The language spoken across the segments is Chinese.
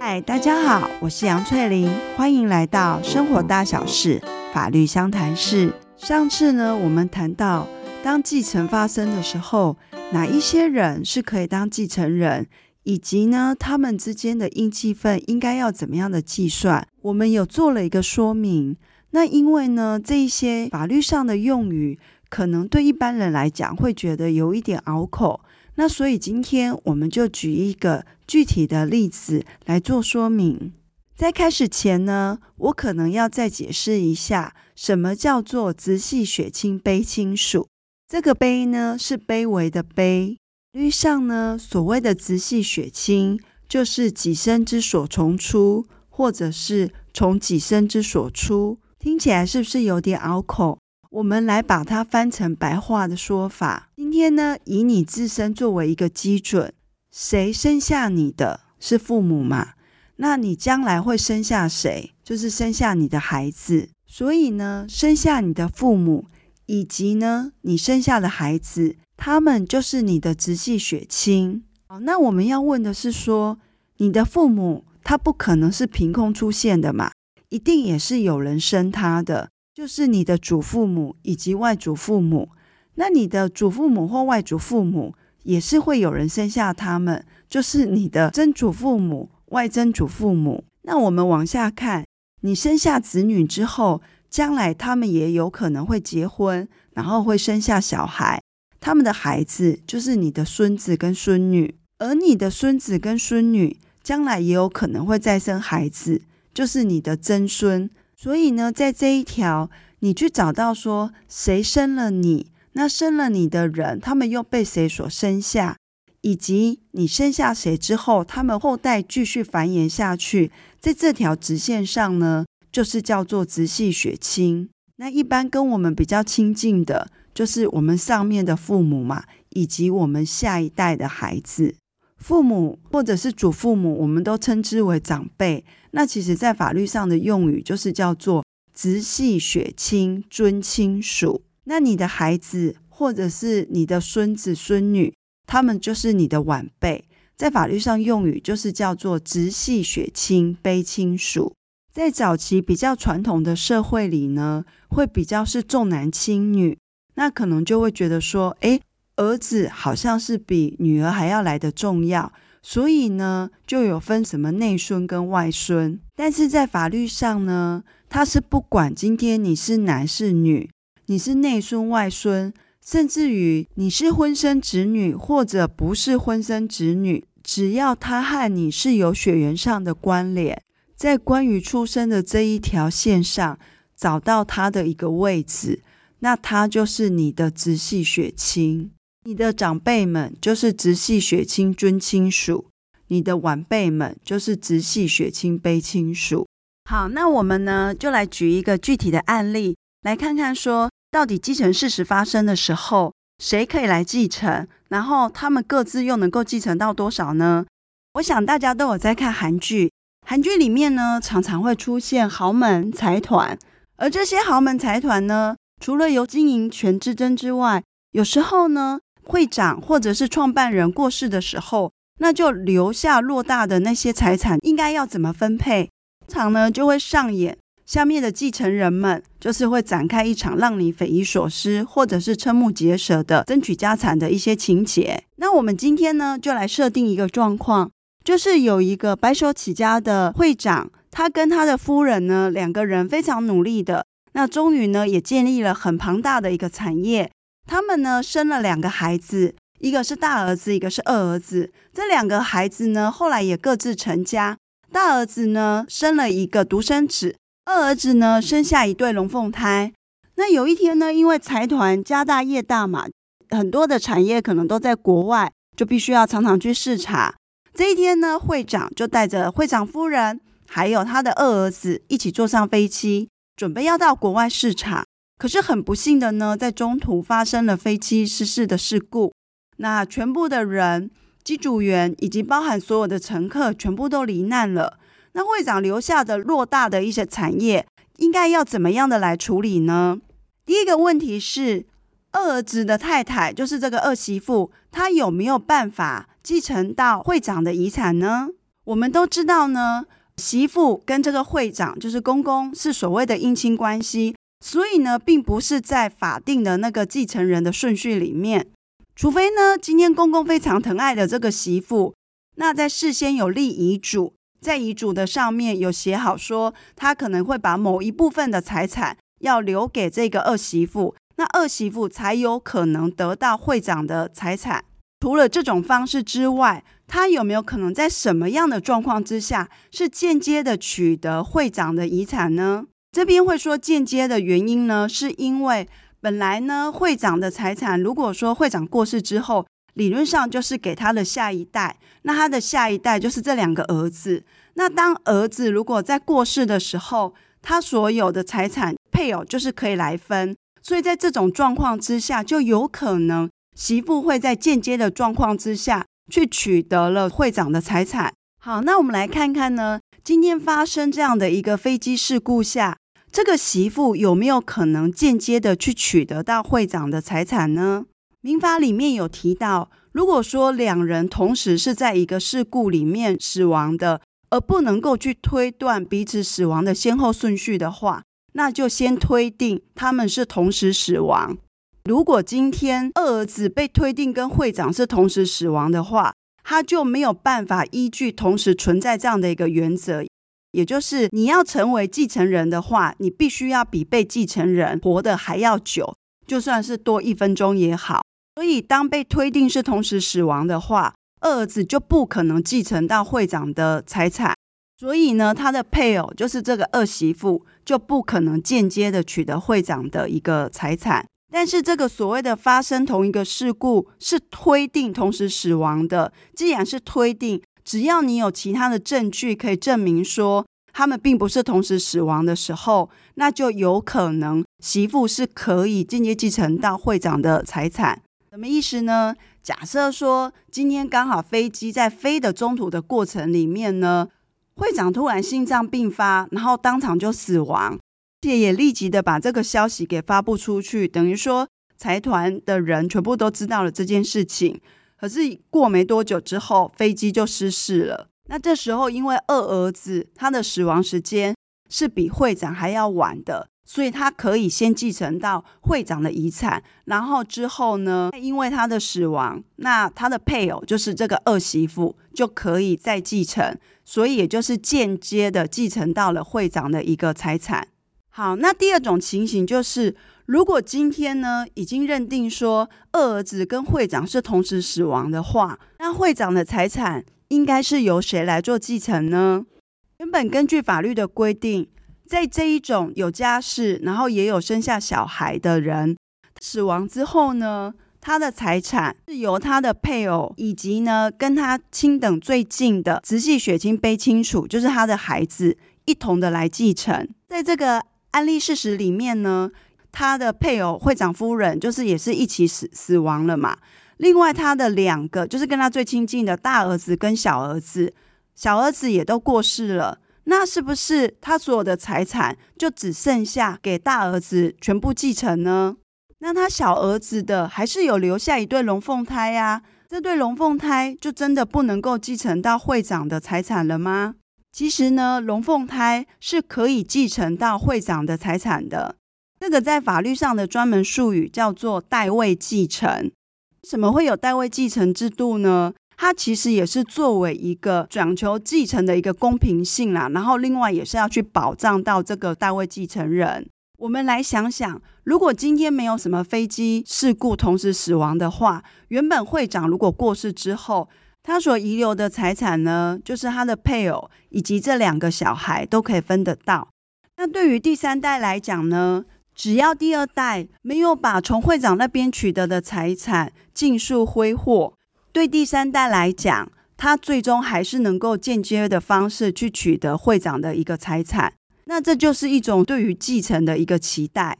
嗨，大家好，我是杨翠玲，欢迎来到生活大小事法律相谈室。上次呢，我们谈到当继承发生的时候，哪一些人是可以当继承人，以及呢，他们之间的应继分应该要怎么样的计算，我们有做了一个说明。那因为呢，这一些法律上的用语，可能对一般人来讲会觉得有一点拗口。那所以今天我们就举一个具体的例子来做说明。在开始前呢，我可能要再解释一下，什么叫做直系血亲卑亲属。这个“卑”呢，是卑微的“卑”。律上呢，所谓的直系血亲，就是己身之所从出，或者是从己身之所出。听起来是不是有点拗口？我们来把它翻成白话的说法。今天呢，以你自身作为一个基准，谁生下你的是父母嘛？那你将来会生下谁？就是生下你的孩子。所以呢，生下你的父母，以及呢，你生下的孩子，他们就是你的直系血亲。好，那我们要问的是说，你的父母他不可能是凭空出现的嘛？一定也是有人生他的，就是你的祖父母以及外祖父母。那你的祖父母或外祖父母也是会有人生下他们，就是你的曾祖父母、外曾祖父母。那我们往下看，你生下子女之后，将来他们也有可能会结婚，然后会生下小孩，他们的孩子就是你的孙子跟孙女，而你的孙子跟孙女将来也有可能会再生孩子。就是你的曾孙，所以呢，在这一条，你去找到说谁生了你，那生了你的人，他们又被谁所生下，以及你生下谁之后，他们后代继续繁衍下去，在这条直线上呢，就是叫做直系血亲。那一般跟我们比较亲近的，就是我们上面的父母嘛，以及我们下一代的孩子。父母或者是祖父母，我们都称之为长辈。那其实，在法律上的用语就是叫做直系血亲尊亲属。那你的孩子或者是你的孙子孙女，他们就是你的晚辈，在法律上用语就是叫做直系血亲卑亲属。在早期比较传统的社会里呢，会比较是重男轻女，那可能就会觉得说，诶。儿子好像是比女儿还要来得重要，所以呢，就有分什么内孙跟外孙。但是在法律上呢，他是不管今天你是男是女，你是内孙外孙，甚至于你是婚生子女或者不是婚生子女，只要他和你是有血缘上的关联，在关于出生的这一条线上找到他的一个位置，那他就是你的直系血亲。你的长辈们就是直系血亲尊亲属，你的晚辈们就是直系血亲卑亲属。好，那我们呢就来举一个具体的案例，来看看说到底继承事实发生的时候，谁可以来继承，然后他们各自又能够继承到多少呢？我想大家都有在看韩剧，韩剧里面呢常常会出现豪门财团，而这些豪门财团呢，除了有经营权之争之外，有时候呢。会长或者是创办人过世的时候，那就留下偌大的那些财产，应该要怎么分配？通常呢就会上演下面的继承人们，就是会展开一场让你匪夷所思或者是瞠目结舌的争取家产的一些情节。那我们今天呢就来设定一个状况，就是有一个白手起家的会长，他跟他的夫人呢两个人非常努力的，那终于呢也建立了很庞大的一个产业。他们呢生了两个孩子，一个是大儿子，一个是二儿子。这两个孩子呢后来也各自成家。大儿子呢生了一个独生子，二儿子呢生下一对龙凤胎。那有一天呢，因为财团家大业大嘛，很多的产业可能都在国外，就必须要常常去视察。这一天呢，会长就带着会长夫人还有他的二儿子一起坐上飞机，准备要到国外视察。可是很不幸的呢，在中途发生了飞机失事的事故，那全部的人、机组员以及包含所有的乘客全部都罹难了。那会长留下的偌大的一些产业，应该要怎么样的来处理呢？第一个问题是，二儿子的太太，就是这个二媳妇，她有没有办法继承到会长的遗产呢？我们都知道呢，媳妇跟这个会长就是公公是所谓的姻亲关系，所以呢，并不是在法定的那个继承人的顺序里面。除非呢，今天公公非常疼爱的这个媳妇，那在事先有立遗嘱，在遗嘱的上面有写好说，他可能会把某一部分的财产要留给这个二媳妇，那二媳妇才有可能得到会长的财产。除了这种方式之外，他有没有可能在什么样的状况之下是间接的取得会长的遗产呢？这边会说间接的原因呢，是因为。本来呢，会长的财产，如果说会长过世之后，理论上就是给他的下一代，那他的下一代就是这两个儿子。那当儿子如果在过世的时候，他所有的财产配偶就是可以来分，所以在这种状况之下，就有可能媳妇会在间接的状况之下去取得了会长的财产。好，那我们来看看呢，今天发生这样的一个飞机事故下。这个媳妇有没有可能间接的去取得到会长的财产呢？民法里面有提到，如果说两人同时是在一个事故里面死亡的，而不能够去推断彼此死亡的先后顺序的话，那就先推定他们是同时死亡。如果今天二儿子被推定跟会长是同时死亡的话，他就没有办法依据同时存在这样的一个原则。也就是你要成为继承人的话，你必须要比被继承人活得还要久，就算是多一分钟也好。所以，当被推定是同时死亡的话，二儿子就不可能继承到会长的财产。所以呢，他的配偶就是这个二媳妇，就不可能间接的取得会长的一个财产。但是，这个所谓的发生同一个事故是推定同时死亡的，既然是推定。只要你有其他的证据可以证明说他们并不是同时死亡的时候，那就有可能媳妇是可以间接继承到会长的财产。什么意思呢？假设说今天刚好飞机在飞的中途的过程里面呢，会长突然心脏病发，然后当场就死亡，且也立即的把这个消息给发布出去，等于说财团的人全部都知道了这件事情。可是过没多久之后，飞机就失事了。那这时候，因为二儿子他的死亡时间是比会长还要晚的，所以他可以先继承到会长的遗产。然后之后呢，因为他的死亡，那他的配偶就是这个二媳妇就可以再继承，所以也就是间接的继承到了会长的一个财产。好，那第二种情形就是。如果今天呢，已经认定说二儿子跟会长是同时死亡的话，那会长的财产应该是由谁来做继承呢？原本根据法律的规定，在这一种有家室，然后也有生下小孩的人死亡之后呢，他的财产是由他的配偶以及呢跟他亲等最近的直系血亲卑亲属，就是他的孩子一同的来继承。在这个案例事实里面呢。他的配偶会长夫人就是也是一起死死亡了嘛。另外，他的两个就是跟他最亲近的大儿子跟小儿子，小儿子也都过世了。那是不是他所有的财产就只剩下给大儿子全部继承呢？那他小儿子的还是有留下一对龙凤胎呀？这对龙凤胎就真的不能够继承到会长的财产了吗？其实呢，龙凤胎是可以继承到会长的财产的。这个在法律上的专门术语叫做代位继承。为什么会有代位继承制度呢？它其实也是作为一个讲求继承的一个公平性啦，然后另外也是要去保障到这个代位继承人。我们来想想，如果今天没有什么飞机事故同时死亡的话，原本会长如果过世之后，他所遗留的财产呢，就是他的配偶以及这两个小孩都可以分得到。那对于第三代来讲呢？只要第二代没有把从会长那边取得的财产尽数挥霍，对第三代来讲，他最终还是能够间接的方式去取得会长的一个财产。那这就是一种对于继承的一个期待。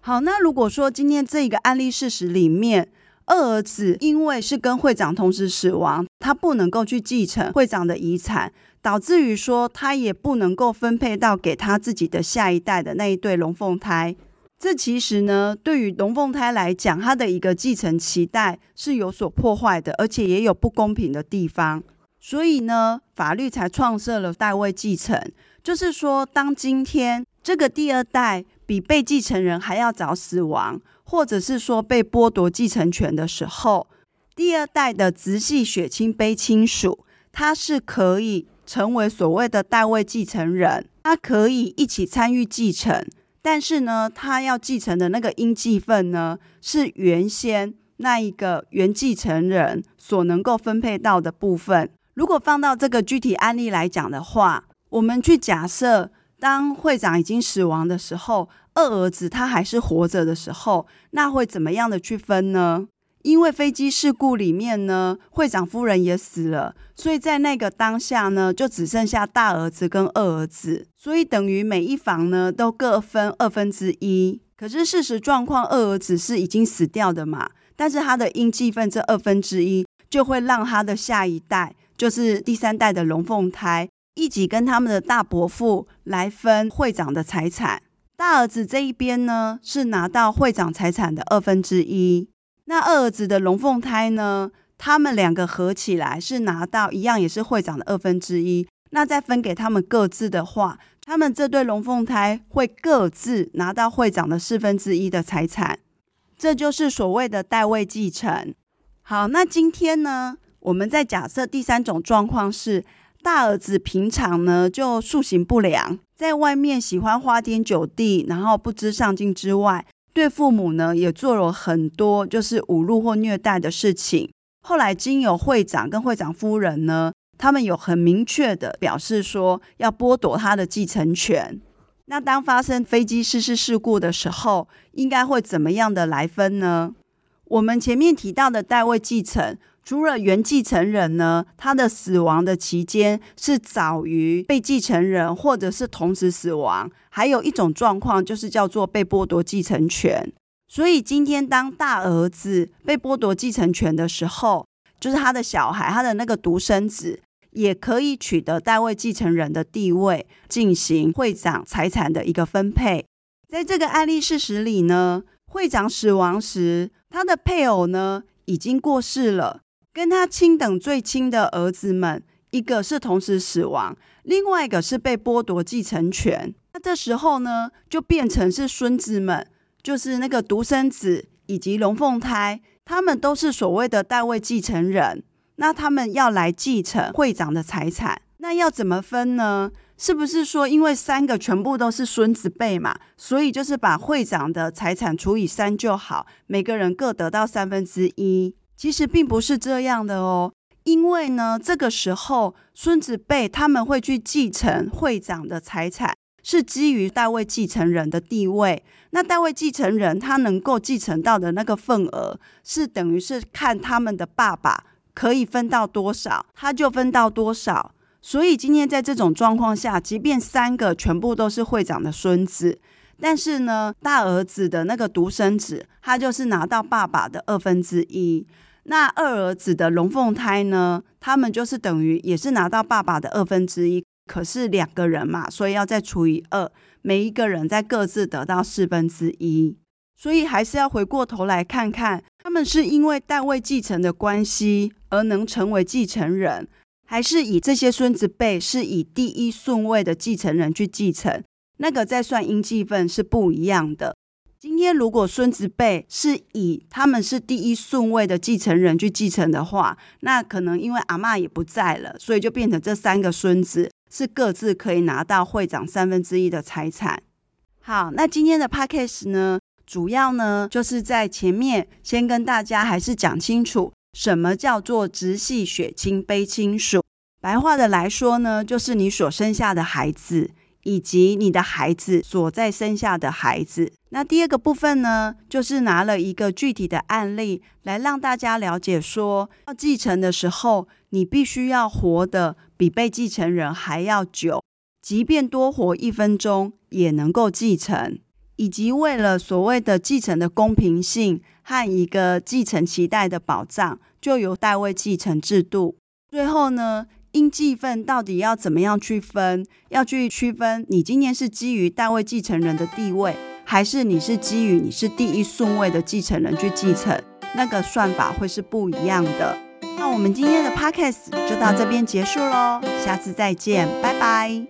好，那如果说今天这一个案例事实里面，二儿子因为是跟会长同时死亡，他不能够去继承会长的遗产，导致于说他也不能够分配到给他自己的下一代的那一对龙凤胎。这其实呢，对于龙凤胎来讲，他的一个继承期待是有所破坏的，而且也有不公平的地方。所以呢，法律才创设了代位继承，就是说，当今天这个第二代比被继承人还要早死亡，或者是说被剥夺继承权的时候，第二代的直系血亲卑亲属，他是可以成为所谓的代位继承人，他可以一起参与继承。但是呢，他要继承的那个应继份呢，是原先那一个原继承人所能够分配到的部分。如果放到这个具体案例来讲的话，我们去假设，当会长已经死亡的时候，二儿子他还是活着的时候，那会怎么样的去分呢？因为飞机事故里面呢，会长夫人也死了，所以在那个当下呢，就只剩下大儿子跟二儿子，所以等于每一房呢都各分二分之一。可是事实状况，二儿子是已经死掉的嘛，但是他的应继分这二分之一就会让他的下一代，就是第三代的龙凤胎，一起跟他们的大伯父来分会长的财产。大儿子这一边呢，是拿到会长财产的二分之一。那二儿子的龙凤胎呢？他们两个合起来是拿到一样，也是会长的二分之一。那再分给他们各自的话，他们这对龙凤胎会各自拿到会长的四分之一的财产。这就是所谓的代位继承。好，那今天呢，我们在假设第三种状况是，大儿子平常呢就素行不良，在外面喜欢花天酒地，然后不知上进之外。对父母呢，也做了很多就是侮辱或虐待的事情。后来经由会长跟会长夫人呢，他们有很明确的表示说要剥夺他的继承权。那当发生飞机失事事故的时候，应该会怎么样的来分呢？我们前面提到的代位继承。除了原继承人呢，他的死亡的期间是早于被继承人，或者是同时死亡，还有一种状况就是叫做被剥夺继承权。所以今天当大儿子被剥夺继承权的时候，就是他的小孩，他的那个独生子也可以取得代位继承人的地位，进行会长财产的一个分配。在这个案例事实里呢，会长死亡时，他的配偶呢已经过世了。跟他亲等最亲的儿子们，一个是同时死亡，另外一个是被剥夺继承权。那这时候呢，就变成是孙子们，就是那个独生子以及龙凤胎，他们都是所谓的代位继承人。那他们要来继承会长的财产，那要怎么分呢？是不是说，因为三个全部都是孙子辈嘛，所以就是把会长的财产除以三就好，每个人各得到三分之一？其实并不是这样的哦，因为呢，这个时候孙子辈他们会去继承会长的财产，是基于代位继承人的地位。那代位继承人他能够继承到的那个份额，是等于是看他们的爸爸可以分到多少，他就分到多少。所以今天在这种状况下，即便三个全部都是会长的孙子，但是呢，大儿子的那个独生子，他就是拿到爸爸的二分之一。那二儿子的龙凤胎呢？他们就是等于也是拿到爸爸的二分之一，可是两个人嘛，所以要再除以二，每一个人再各自得到四分之一。所以还是要回过头来看看，他们是因为代位继承的关系而能成为继承人，还是以这些孙子辈是以第一顺位的继承人去继承，那个再算应继分是不一样的。今天如果孙子辈是以他们是第一顺位的继承人去继承的话，那可能因为阿嬷也不在了，所以就变成这三个孙子是各自可以拿到会长三分之一的财产。好，那今天的 podcast 呢，主要呢就是在前面先跟大家还是讲清楚什么叫做直系血亲卑亲属。白话的来说呢，就是你所生下的孩子。以及你的孩子所在生下的孩子。那第二个部分呢，就是拿了一个具体的案例来让大家了解说，要继承的时候，你必须要活得比被继承人还要久，即便多活一分钟也能够继承。以及为了所谓的继承的公平性和一个继承期待的保障，就由代位继承制度。最后呢，应继分到底要怎么样去分？要去区分你今年是基于代位继承人的地位，还是你是基于你是第一顺位的继承人去继承，那个算法会是不一样的。那我们今天的 podcast 就到这边结束喽，下次再见，拜拜。